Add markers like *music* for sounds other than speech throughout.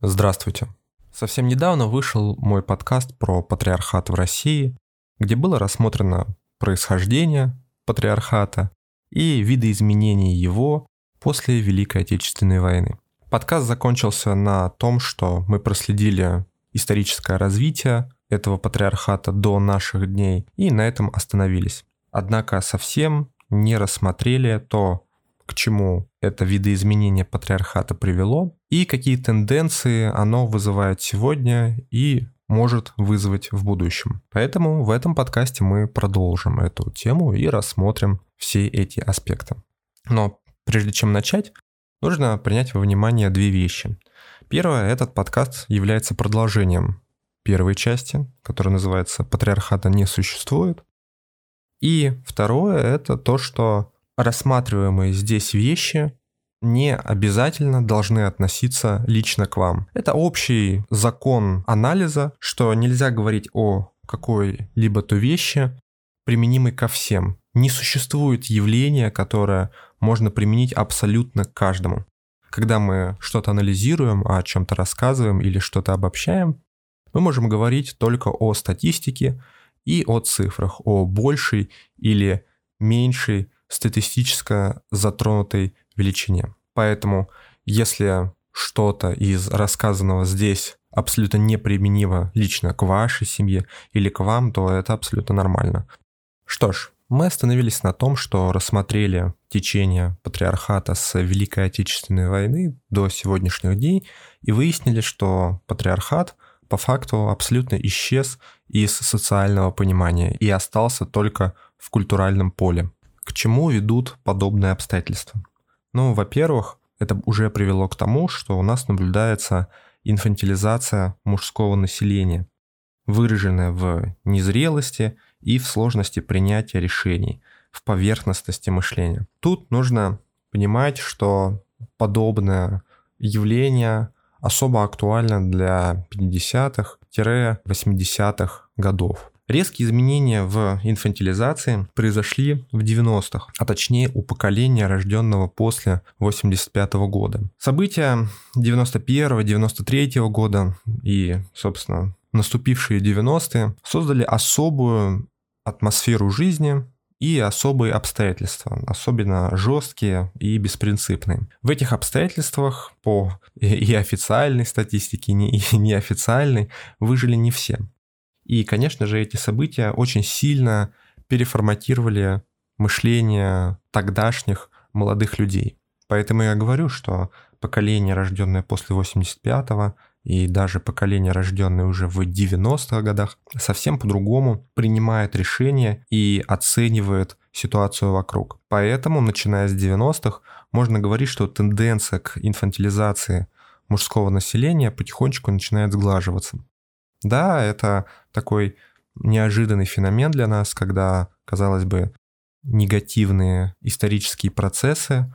Здравствуйте. Совсем недавно вышел мой подкаст про патриархат в России, где было рассмотрено происхождение патриархата и виды изменений его после Великой Отечественной войны. Подкаст закончился на том, что мы проследили историческое развитие этого патриархата до наших дней и на этом остановились. Однако совсем не рассмотрели то, к чему это видоизменение патриархата привело, и какие тенденции оно вызывает сегодня и может вызвать в будущем. Поэтому в этом подкасте мы продолжим эту тему и рассмотрим все эти аспекты. Но прежде чем начать, нужно принять во внимание две вещи. Первое, этот подкаст является продолжением первой части, которая называется «Патриархата не существует». И второе, это то, что рассматриваемые здесь вещи не обязательно должны относиться лично к вам. Это общий закон анализа, что нельзя говорить о какой-либо то вещи, применимой ко всем. Не существует явления, которое можно применить абсолютно к каждому. Когда мы что-то анализируем, о чем-то рассказываем или что-то обобщаем, мы можем говорить только о статистике и о цифрах, о большей или меньшей статистически затронутой величине. Поэтому, если что-то из рассказанного здесь абсолютно неприменимо лично к вашей семье или к вам, то это абсолютно нормально. Что ж, мы остановились на том, что рассмотрели течение патриархата с Великой Отечественной войны до сегодняшних дней и выяснили, что патриархат по факту абсолютно исчез из социального понимания и остался только в культуральном поле. К чему ведут подобные обстоятельства? Ну, во-первых, это уже привело к тому, что у нас наблюдается инфантилизация мужского населения, выраженная в незрелости и в сложности принятия решений, в поверхностности мышления. Тут нужно понимать, что подобное явление особо актуально для 50-х-80-х годов. Резкие изменения в инфантилизации произошли в 90-х, а точнее у поколения, рожденного после 85 -го года. События 91-93 года и, собственно, наступившие 90-е создали особую атмосферу жизни, и особые обстоятельства, особенно жесткие и беспринципные. В этих обстоятельствах по и официальной статистике, и неофициальной выжили не все. И, конечно же, эти события очень сильно переформатировали мышление тогдашних молодых людей. Поэтому я говорю, что поколение, рожденное после 85-го, и даже поколение, рожденное уже в 90-х годах, совсем по-другому принимает решения и оценивает ситуацию вокруг. Поэтому, начиная с 90-х, можно говорить, что тенденция к инфантилизации мужского населения потихонечку начинает сглаживаться. Да, это такой неожиданный феномен для нас, когда, казалось бы, негативные исторические процессы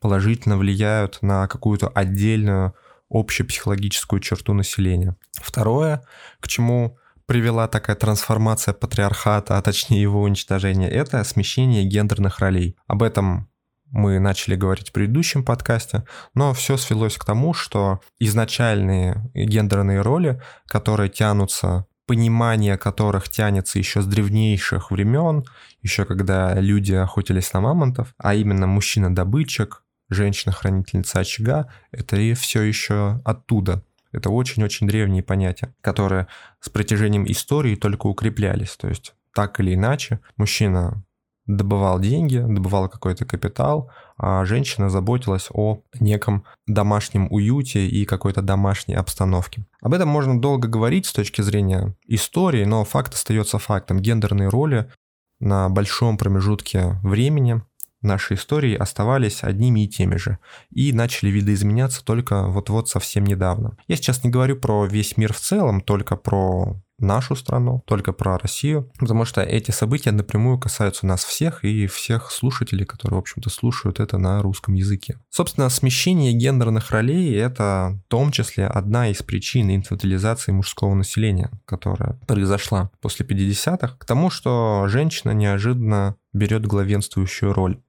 положительно влияют на какую-то отдельную общепсихологическую черту населения. Второе, к чему привела такая трансформация патриархата, а точнее его уничтожение, это смещение гендерных ролей. Об этом мы начали говорить в предыдущем подкасте, но все свелось к тому, что изначальные гендерные роли, которые тянутся, понимание которых тянется еще с древнейших времен, еще когда люди охотились на мамонтов, а именно мужчина-добытчик, женщина-хранительница очага, это и все еще оттуда. Это очень-очень древние понятия, которые с протяжением истории только укреплялись. То есть так или иначе мужчина добывал деньги, добывал какой-то капитал, а женщина заботилась о неком домашнем уюте и какой-то домашней обстановке. Об этом можно долго говорить с точки зрения истории, но факт остается фактом. Гендерные роли на большом промежутке времени нашей истории оставались одними и теми же, и начали видоизменяться только вот-вот совсем недавно. Я сейчас не говорю про весь мир в целом, только про нашу страну, только про Россию, потому что эти события напрямую касаются нас всех и всех слушателей, которые, в общем-то, слушают это на русском языке. Собственно, смещение гендерных ролей — это в том числе одна из причин инфантилизации мужского населения, которая произошла после 50-х, к тому, что женщина неожиданно берет главенствующую роль.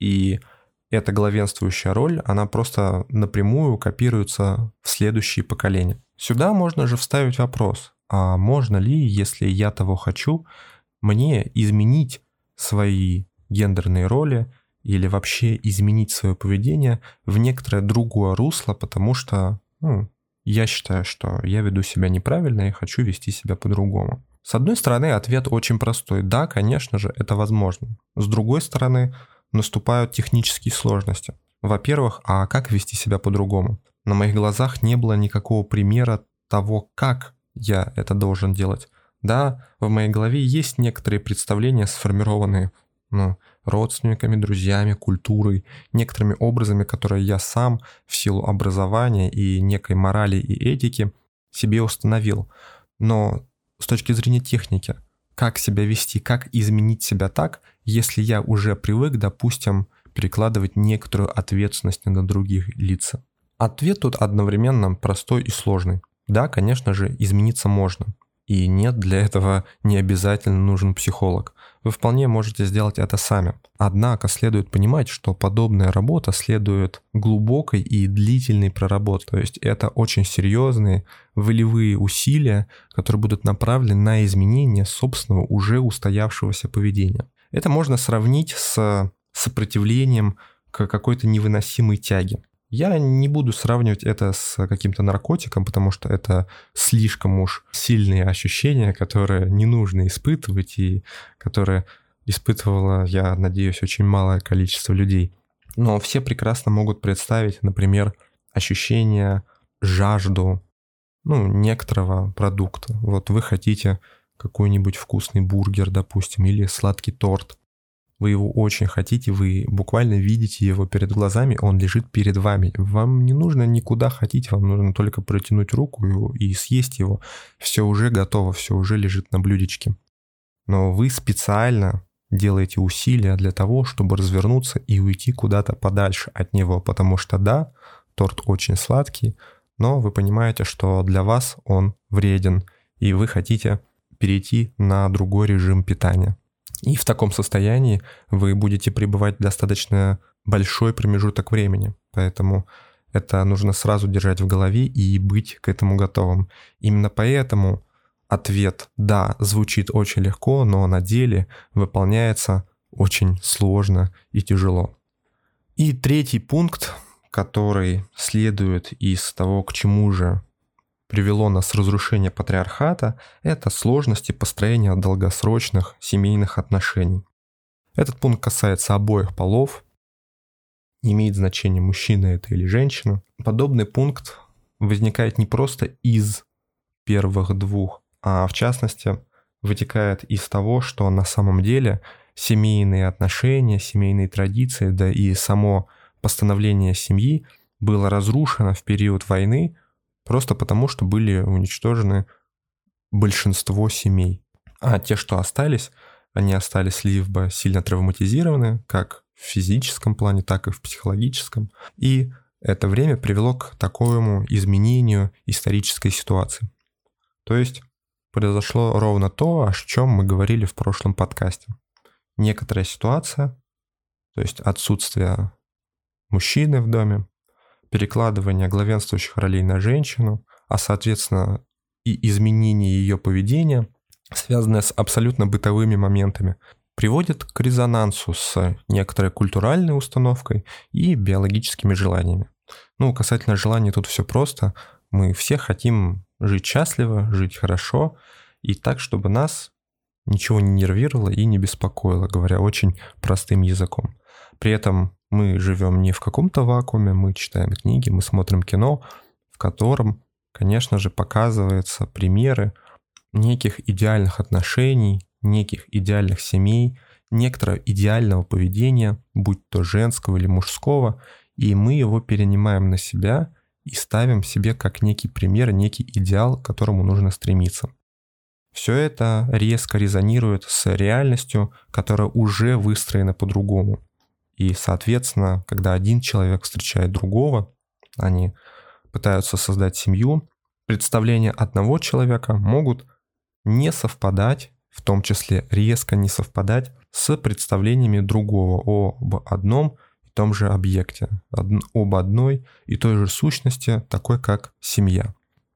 И эта главенствующая роль, она просто напрямую копируется в следующие поколения. Сюда можно же вставить вопрос, а можно ли, если я того хочу, мне изменить свои гендерные роли или вообще изменить свое поведение в некоторое другое русло, потому что ну, я считаю, что я веду себя неправильно и хочу вести себя по-другому. С одной стороны, ответ очень простой. Да, конечно же, это возможно. С другой стороны, наступают технические сложности. Во-первых, а как вести себя по-другому? На моих глазах не было никакого примера того, как я это должен делать. Да, в моей голове есть некоторые представления, сформированные ну, родственниками, друзьями, культурой, некоторыми образами, которые я сам в силу образования и некой морали и этики себе установил. Но с точки зрения техники, как себя вести, как изменить себя так, если я уже привык, допустим, перекладывать некоторую ответственность на других лиц? Ответ тут одновременно простой и сложный. Да, конечно же, измениться можно. И нет, для этого не обязательно нужен психолог. Вы вполне можете сделать это сами. Однако следует понимать, что подобная работа следует глубокой и длительной проработке. То есть это очень серьезные волевые усилия, которые будут направлены на изменение собственного уже устоявшегося поведения. Это можно сравнить с сопротивлением к какой-то невыносимой тяге. Я не буду сравнивать это с каким-то наркотиком, потому что это слишком уж сильные ощущения, которые не нужно испытывать и которые испытывало, я надеюсь, очень малое количество людей. Но все прекрасно могут представить, например, ощущение, жажду, ну, некоторого продукта. Вот вы хотите какой-нибудь вкусный бургер, допустим, или сладкий торт вы его очень хотите, вы буквально видите его перед глазами, он лежит перед вами. Вам не нужно никуда ходить, вам нужно только протянуть руку и съесть его. Все уже готово, все уже лежит на блюдечке. Но вы специально делаете усилия для того, чтобы развернуться и уйти куда-то подальше от него, потому что да, торт очень сладкий, но вы понимаете, что для вас он вреден, и вы хотите перейти на другой режим питания. И в таком состоянии вы будете пребывать достаточно большой промежуток времени. Поэтому это нужно сразу держать в голове и быть к этому готовым. Именно поэтому ответ «да» звучит очень легко, но на деле выполняется очень сложно и тяжело. И третий пункт, который следует из того, к чему же привело нас разрушение патриархата, это сложности построения долгосрочных семейных отношений. Этот пункт касается обоих полов, не имеет значения, мужчина это или женщина. Подобный пункт возникает не просто из первых двух, а в частности вытекает из того, что на самом деле семейные отношения, семейные традиции, да и само постановление семьи было разрушено в период войны Просто потому, что были уничтожены большинство семей. А те, что остались, они остались либо сильно травматизированы, как в физическом плане, так и в психологическом. И это время привело к такому изменению исторической ситуации. То есть произошло ровно то, о чем мы говорили в прошлом подкасте. Некоторая ситуация, то есть отсутствие мужчины в доме, перекладывание главенствующих ролей на женщину, а соответственно и изменение ее поведения, связанное с абсолютно бытовыми моментами, приводит к резонансу с некоторой культуральной установкой и биологическими желаниями. Ну, касательно желаний тут все просто. Мы все хотим жить счастливо, жить хорошо, и так, чтобы нас ничего не нервировало и не беспокоило, говоря очень простым языком. При этом мы живем не в каком-то вакууме, мы читаем книги, мы смотрим кино, в котором, конечно же, показываются примеры неких идеальных отношений, неких идеальных семей, некоторого идеального поведения, будь то женского или мужского, и мы его перенимаем на себя и ставим себе как некий пример, некий идеал, к которому нужно стремиться. Все это резко резонирует с реальностью, которая уже выстроена по-другому. И, соответственно, когда один человек встречает другого, они пытаются создать семью, представления одного человека могут не совпадать, в том числе резко не совпадать с представлениями другого об одном и том же объекте, об одной и той же сущности, такой как семья.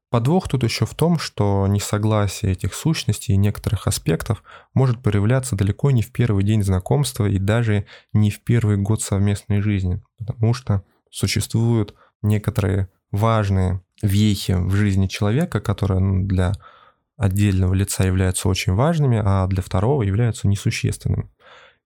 Подвох тут еще в том, что несогласие этих сущностей и некоторых аспектов может проявляться далеко не в первый день знакомства и даже не в первый год совместной жизни, потому что существуют некоторые важные вехи в жизни человека, которые ну, для отдельного лица являются очень важными, а для второго являются несущественными.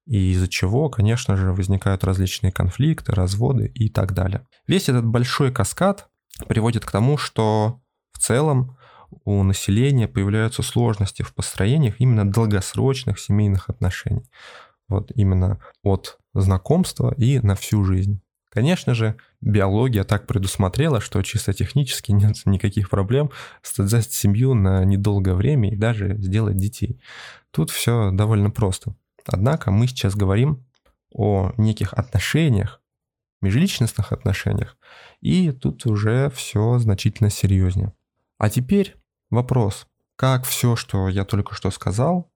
И из-за чего, конечно же, возникают различные конфликты, разводы и так далее. Весь этот большой каскад приводит к тому, что целом у населения появляются сложности в построениях именно долгосрочных семейных отношений. Вот именно от знакомства и на всю жизнь. Конечно же, биология так предусмотрела, что чисто технически нет никаких проблем создать семью на недолгое время и даже сделать детей. Тут все довольно просто. Однако мы сейчас говорим о неких отношениях, межличностных отношениях, и тут уже все значительно серьезнее. А теперь вопрос, как все, что я только что сказал,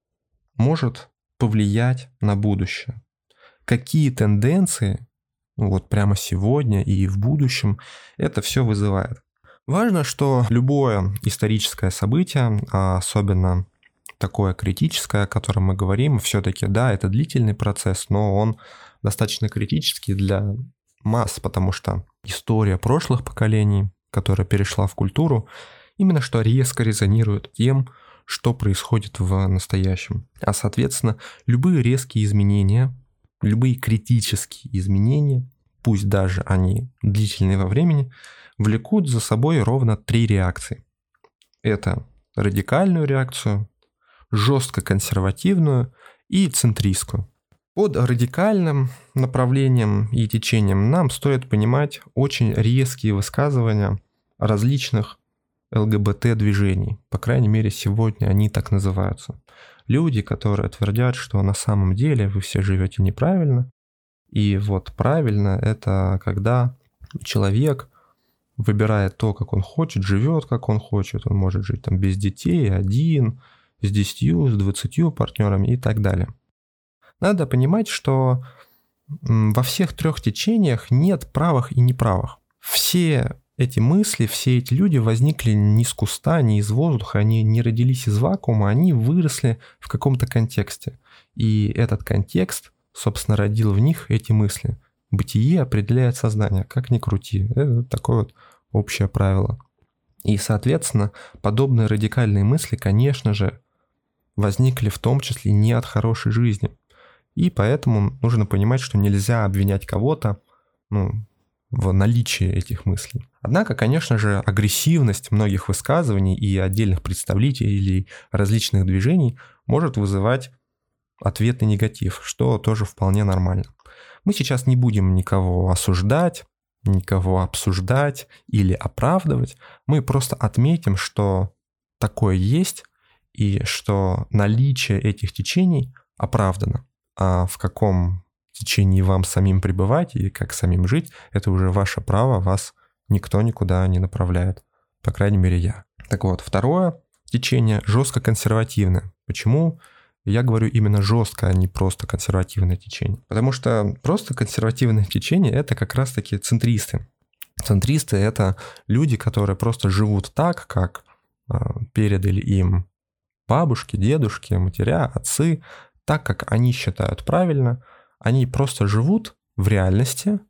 может повлиять на будущее? Какие тенденции ну, вот прямо сегодня и в будущем это все вызывает? Важно, что любое историческое событие, а особенно такое критическое, о котором мы говорим, все-таки, да, это длительный процесс, но он достаточно критический для масс, потому что история прошлых поколений, которая перешла в культуру, именно что резко резонирует тем, что происходит в настоящем. А соответственно, любые резкие изменения, любые критические изменения, пусть даже они длительные во времени, влекут за собой ровно три реакции. Это радикальную реакцию, жестко консервативную и центристскую. Под радикальным направлением и течением нам стоит понимать очень резкие высказывания различных ЛГБТ-движений. По крайней мере, сегодня они так называются. Люди, которые твердят, что на самом деле вы все живете неправильно. И вот правильно это когда человек выбирает то, как он хочет, живет, как он хочет. Он может жить там без детей, один, с 10, с 20 партнерами и так далее. Надо понимать, что во всех трех течениях нет правых и неправых. Все эти мысли, все эти люди возникли не с куста, не из воздуха, они не родились из вакуума, они выросли в каком-то контексте. И этот контекст, собственно, родил в них эти мысли. Бытие определяет сознание, как ни крути. Это такое вот общее правило. И, соответственно, подобные радикальные мысли, конечно же, возникли в том числе не от хорошей жизни. И поэтому нужно понимать, что нельзя обвинять кого-то ну, в наличии этих мыслей. Однако, конечно же, агрессивность многих высказываний и отдельных представителей различных движений может вызывать ответный негатив, что тоже вполне нормально. Мы сейчас не будем никого осуждать, никого обсуждать или оправдывать. Мы просто отметим, что такое есть, и что наличие этих течений оправдано. А в каком течении вам самим пребывать и как самим жить, это уже ваше право, вас никто никуда не направляет. По крайней мере, я. Так вот, второе течение жестко консервативное. Почему я говорю именно жестко, а не просто консервативное течение? Потому что просто консервативное течение — это как раз-таки центристы. Центристы — это люди, которые просто живут так, как э, передали им бабушки, дедушки, матеря, отцы, так как они считают правильно, они просто живут в реальности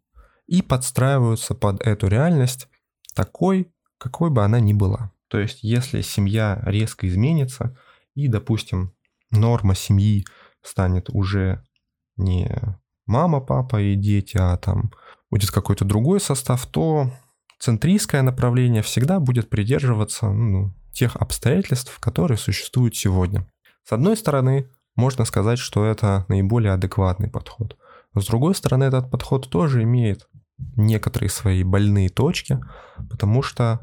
и подстраиваются под эту реальность такой, какой бы она ни была. То есть, если семья резко изменится, и, допустим, норма семьи станет уже не мама, папа и дети, а там будет какой-то другой состав, то центристское направление всегда будет придерживаться ну, тех обстоятельств, которые существуют сегодня. С одной стороны, можно сказать, что это наиболее адекватный подход. С другой стороны, этот подход тоже имеет некоторые свои больные точки, потому что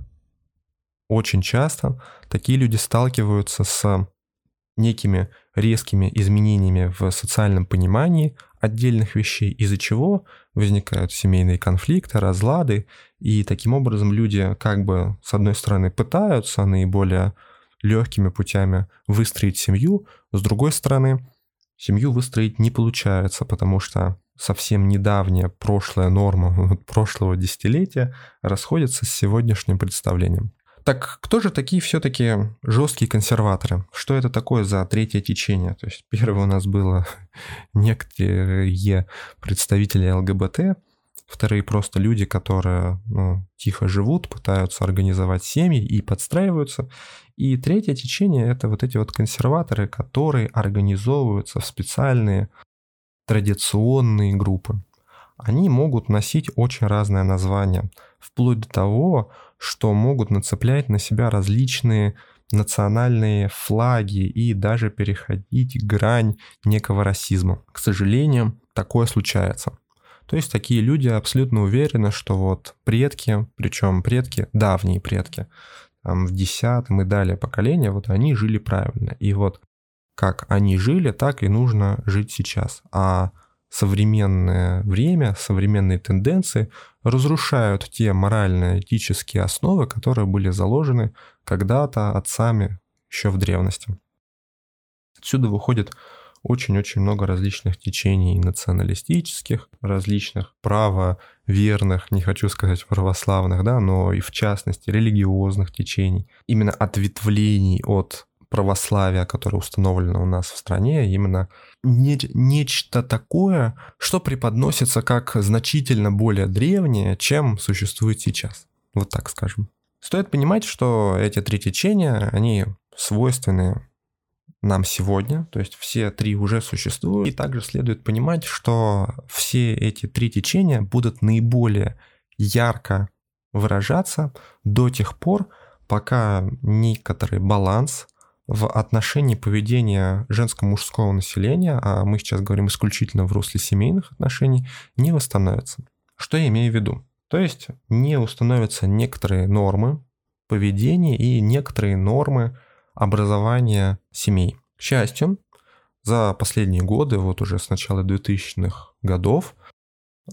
очень часто такие люди сталкиваются с некими резкими изменениями в социальном понимании отдельных вещей, из-за чего возникают семейные конфликты, разлады, и таким образом люди как бы с одной стороны пытаются наиболее легкими путями выстроить семью, с другой стороны семью выстроить не получается, потому что совсем недавняя прошлая норма *laughs* прошлого десятилетия расходится с сегодняшним представлением. Так кто же такие все-таки жесткие консерваторы? Что это такое за третье течение? То есть первое у нас было *laughs* некоторые представители ЛГБТ, вторые просто люди, которые ну, тихо живут, пытаются организовать семьи и подстраиваются. И третье течение — это вот эти вот консерваторы, которые организовываются в специальные традиционные группы. Они могут носить очень разное название, вплоть до того, что могут нацеплять на себя различные национальные флаги и даже переходить грань некого расизма. К сожалению, такое случается. То есть такие люди абсолютно уверены, что вот предки, причем предки, давние предки, там, в десятом и далее поколения, вот они жили правильно. И вот как они жили, так и нужно жить сейчас. А современное время, современные тенденции разрушают те морально-этические основы, которые были заложены когда-то отцами еще в древности. Отсюда выходит очень-очень много различных течений националистических, различных правоверных, не хочу сказать православных, да, но и в частности религиозных течений, именно ответвлений от православия, которое установлено у нас в стране, именно не, нечто такое, что преподносится как значительно более древнее, чем существует сейчас. Вот так скажем. Стоит понимать, что эти три течения, они свойственны нам сегодня, то есть все три уже существуют. И также следует понимать, что все эти три течения будут наиболее ярко выражаться до тех пор, пока некоторый баланс в отношении поведения женско-мужского населения, а мы сейчас говорим исключительно в русле семейных отношений, не восстановится. Что я имею в виду? То есть не установятся некоторые нормы поведения и некоторые нормы образования семей. К счастью, за последние годы, вот уже с начала 2000-х годов,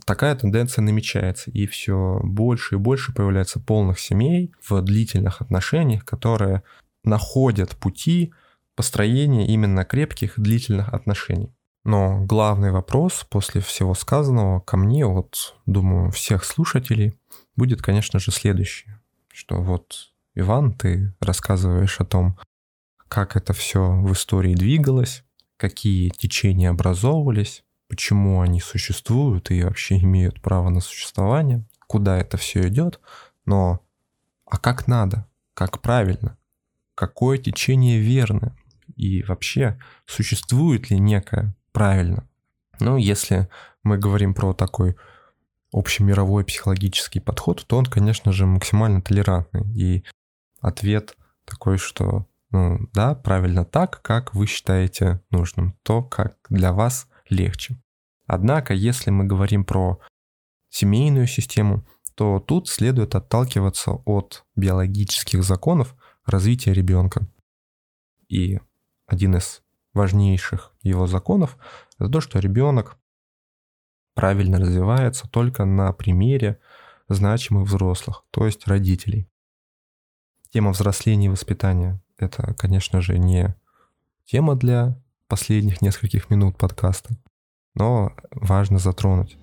такая тенденция намечается, и все больше и больше появляется полных семей в длительных отношениях, которые находят пути построения именно крепких длительных отношений. Но главный вопрос после всего сказанного ко мне, вот, думаю, всех слушателей, будет, конечно же, следующий. Что вот, Иван, ты рассказываешь о том, как это все в истории двигалось, какие течения образовывались, почему они существуют и вообще имеют право на существование, куда это все идет, но а как надо, как правильно, какое течение верно и вообще существует ли некое правильно. Ну, если мы говорим про такой общемировой психологический подход, то он, конечно же, максимально толерантный. И ответ такой, что ну, да, правильно так, как вы считаете нужным, то, как для вас легче. Однако, если мы говорим про семейную систему, то тут следует отталкиваться от биологических законов развития ребенка. И один из важнейших его законов – это то, что ребенок правильно развивается только на примере значимых взрослых, то есть родителей. Тема взросления и воспитания это, конечно же, не тема для последних нескольких минут подкаста, но важно затронуть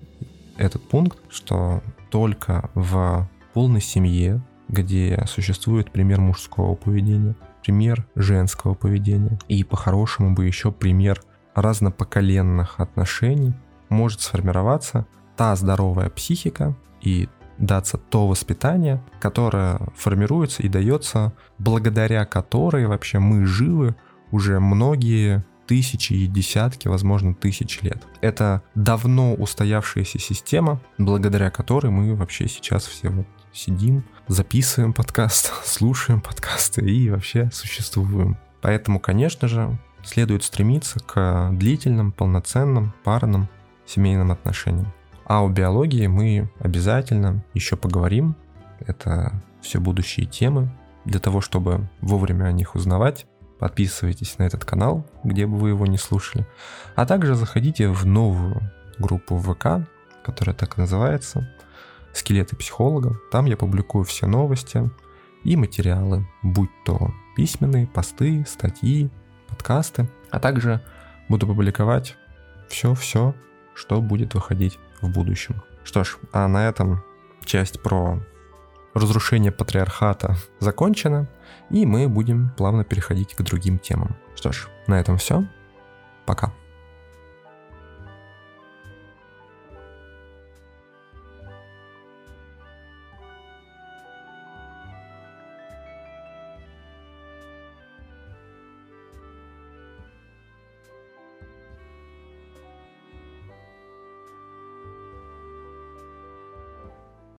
этот пункт, что только в полной семье, где существует пример мужского поведения, пример женского поведения и по-хорошему бы еще пример разнопоколенных отношений, может сформироваться та здоровая психика и даться то воспитание, которое формируется и дается, благодаря которой вообще мы живы уже многие тысячи и десятки, возможно, тысяч лет. Это давно устоявшаяся система, благодаря которой мы вообще сейчас все вот сидим, записываем подкаст, *laughs* слушаем подкасты и вообще существуем. Поэтому, конечно же, следует стремиться к длительным, полноценным, парным семейным отношениям. А о биологии мы обязательно еще поговорим. Это все будущие темы. Для того, чтобы вовремя о них узнавать, подписывайтесь на этот канал, где бы вы его не слушали. А также заходите в новую группу ВК, которая так и называется «Скелеты психолога». Там я публикую все новости и материалы, будь то письменные, посты, статьи, подкасты. А также буду публиковать все-все что будет выходить в будущем. Что ж, а на этом часть про разрушение патриархата закончена, и мы будем плавно переходить к другим темам. Что ж, на этом все. Пока.